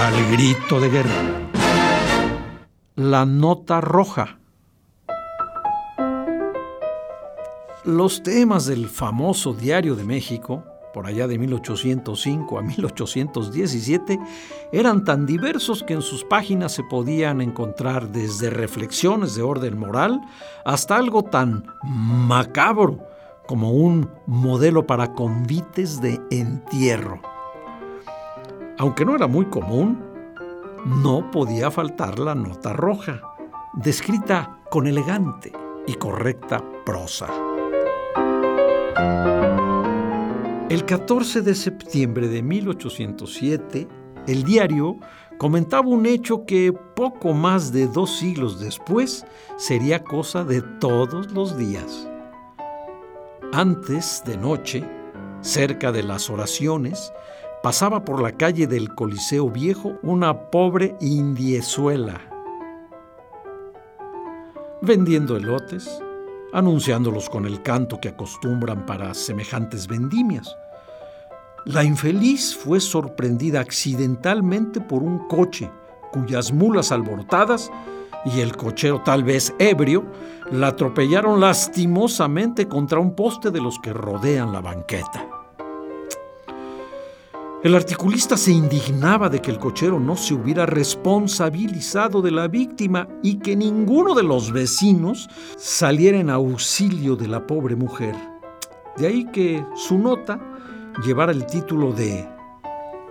Al grito de guerra. La nota roja. Los temas del famoso Diario de México por allá de 1805 a 1817, eran tan diversos que en sus páginas se podían encontrar desde reflexiones de orden moral hasta algo tan macabro como un modelo para convites de entierro. Aunque no era muy común, no podía faltar la nota roja, descrita con elegante y correcta prosa. El 14 de septiembre de 1807, el diario comentaba un hecho que poco más de dos siglos después sería cosa de todos los días. Antes de noche, cerca de las oraciones, pasaba por la calle del Coliseo Viejo una pobre indiezuela, vendiendo elotes, anunciándolos con el canto que acostumbran para semejantes vendimias. La infeliz fue sorprendida accidentalmente por un coche cuyas mulas alborotadas y el cochero tal vez ebrio la atropellaron lastimosamente contra un poste de los que rodean la banqueta. El articulista se indignaba de que el cochero no se hubiera responsabilizado de la víctima y que ninguno de los vecinos saliera en auxilio de la pobre mujer. De ahí que su nota llevara el título de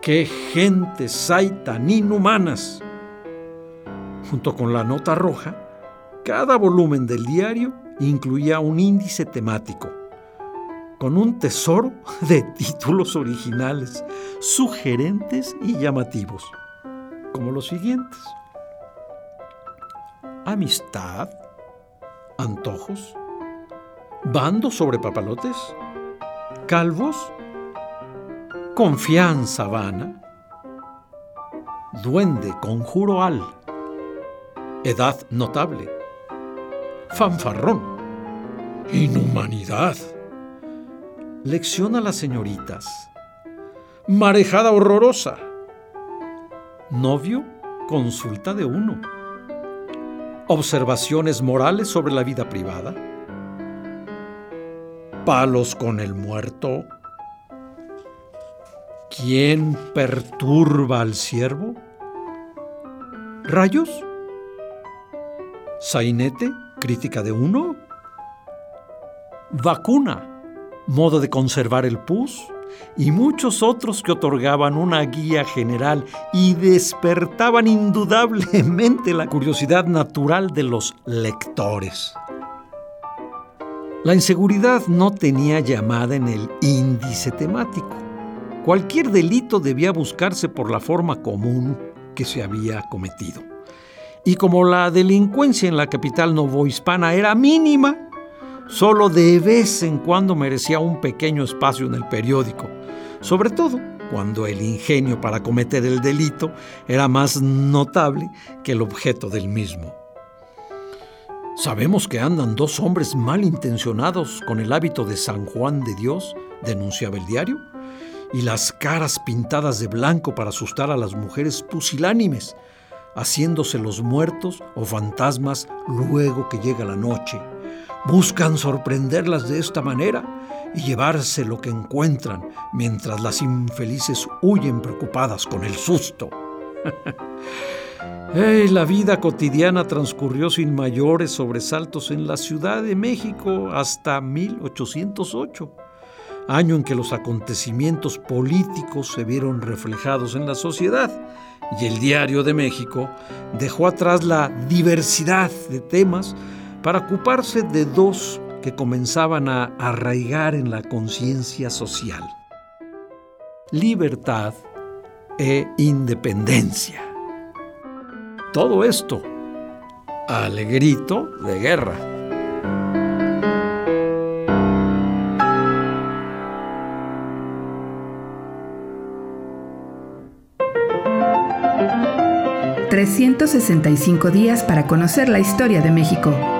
¡Qué gentes hay tan inhumanas! Junto con la nota roja, cada volumen del diario incluía un índice temático con un tesoro de títulos originales, sugerentes y llamativos, como los siguientes. Amistad, antojos, bando sobre papalotes, calvos, confianza vana, duende conjuro al, edad notable, fanfarrón, inhumanidad Lección a las señoritas. Marejada horrorosa. Novio, consulta de uno. Observaciones morales sobre la vida privada. Palos con el muerto. ¿Quién perturba al siervo? ¿Rayos? ¿Sainete? ¿Crítica de uno? ¿Vacuna? Modo de conservar el pus y muchos otros que otorgaban una guía general y despertaban indudablemente la curiosidad natural de los lectores. La inseguridad no tenía llamada en el índice temático. Cualquier delito debía buscarse por la forma común que se había cometido. Y como la delincuencia en la capital novohispana era mínima, Solo de vez en cuando merecía un pequeño espacio en el periódico, sobre todo cuando el ingenio para cometer el delito era más notable que el objeto del mismo. Sabemos que andan dos hombres malintencionados con el hábito de San Juan de Dios, denunciaba el diario, y las caras pintadas de blanco para asustar a las mujeres pusilánimes, haciéndose los muertos o fantasmas luego que llega la noche Buscan sorprenderlas de esta manera y llevarse lo que encuentran mientras las infelices huyen preocupadas con el susto. la vida cotidiana transcurrió sin mayores sobresaltos en la Ciudad de México hasta 1808, año en que los acontecimientos políticos se vieron reflejados en la sociedad y el Diario de México dejó atrás la diversidad de temas para ocuparse de dos que comenzaban a arraigar en la conciencia social. Libertad e independencia. Todo esto al grito de guerra. ...365 días para conocer la historia de México.